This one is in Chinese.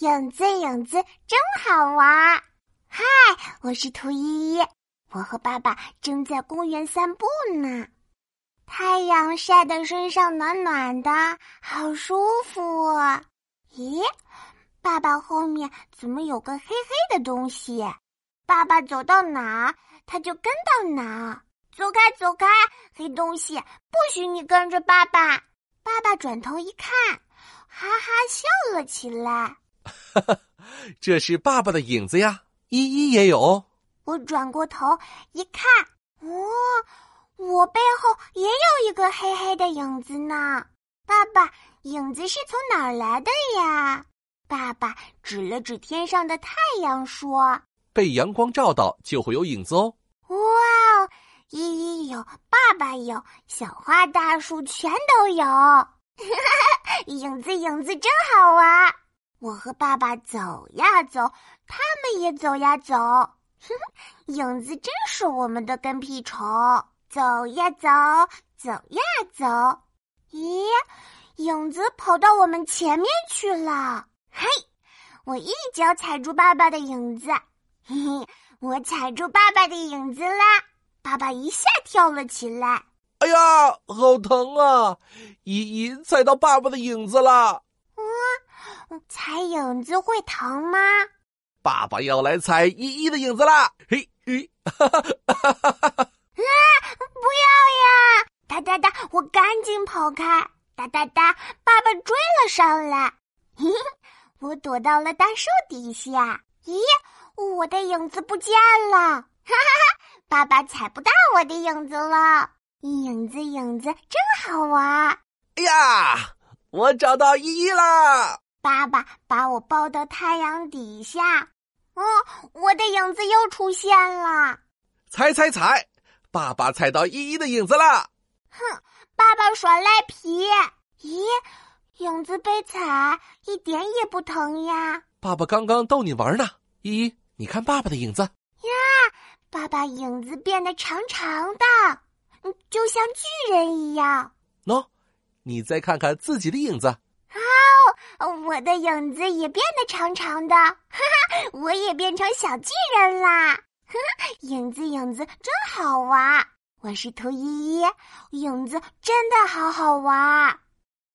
影子，影子真好玩！嗨，我是图依依，我和爸爸正在公园散步呢。太阳晒得身上暖暖的，好舒服。咦，爸爸后面怎么有个黑黑的东西？爸爸走到哪儿，他就跟到哪儿。走开，走开，黑东西，不许你跟着爸爸！爸爸转头一看，哈哈笑了起来。哈哈，这是爸爸的影子呀！依依也有。我转过头一看，哦，我背后也有一个黑黑的影子呢。爸爸，影子是从哪儿来的呀？爸爸指了指天上的太阳，说：“被阳光照到，就会有影子哦。”哇哦，依依有，爸爸有，小花大树全都有。影子，影子真好玩。我和爸爸走呀走，他们也走呀走，影子真是我们的跟屁虫。走呀走，走呀走，咦，影子跑到我们前面去了。嘿，我一脚踩住爸爸的影子，嘿嘿，我踩住爸爸的影子啦！爸爸一下跳了起来。哎呀，好疼啊！依依踩到爸爸的影子了。踩影子会疼吗？爸爸要来踩依依的影子啦！嘿，嘿，哈哈哈哈哈！啊！不要呀！哒哒哒！我赶紧跑开！哒哒哒！爸爸追了上来。嘿，我躲到了大树底下。咦，我的影子不见了！哈哈哈！爸爸踩不到我的影子了。影子，影子真好玩！哎呀，我找到依依啦！爸爸把我抱到太阳底下，哦，我的影子又出现了。踩踩踩，爸爸踩到依依的影子了。哼，爸爸耍赖皮。咦，影子被踩一点也不疼呀。爸爸刚刚逗你玩呢。依依，你看爸爸的影子。呀，爸爸影子变得长长的，嗯，就像巨人一样。喏，你再看看自己的影子。哦我的影子也变得长长的，哈哈，我也变成小巨人啦！哈，影子影子真好玩，我是图依依，影子真的好好玩。